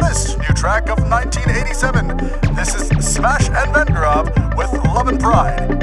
new track of 1987. This is Smash and Vengrov with Love and Pride.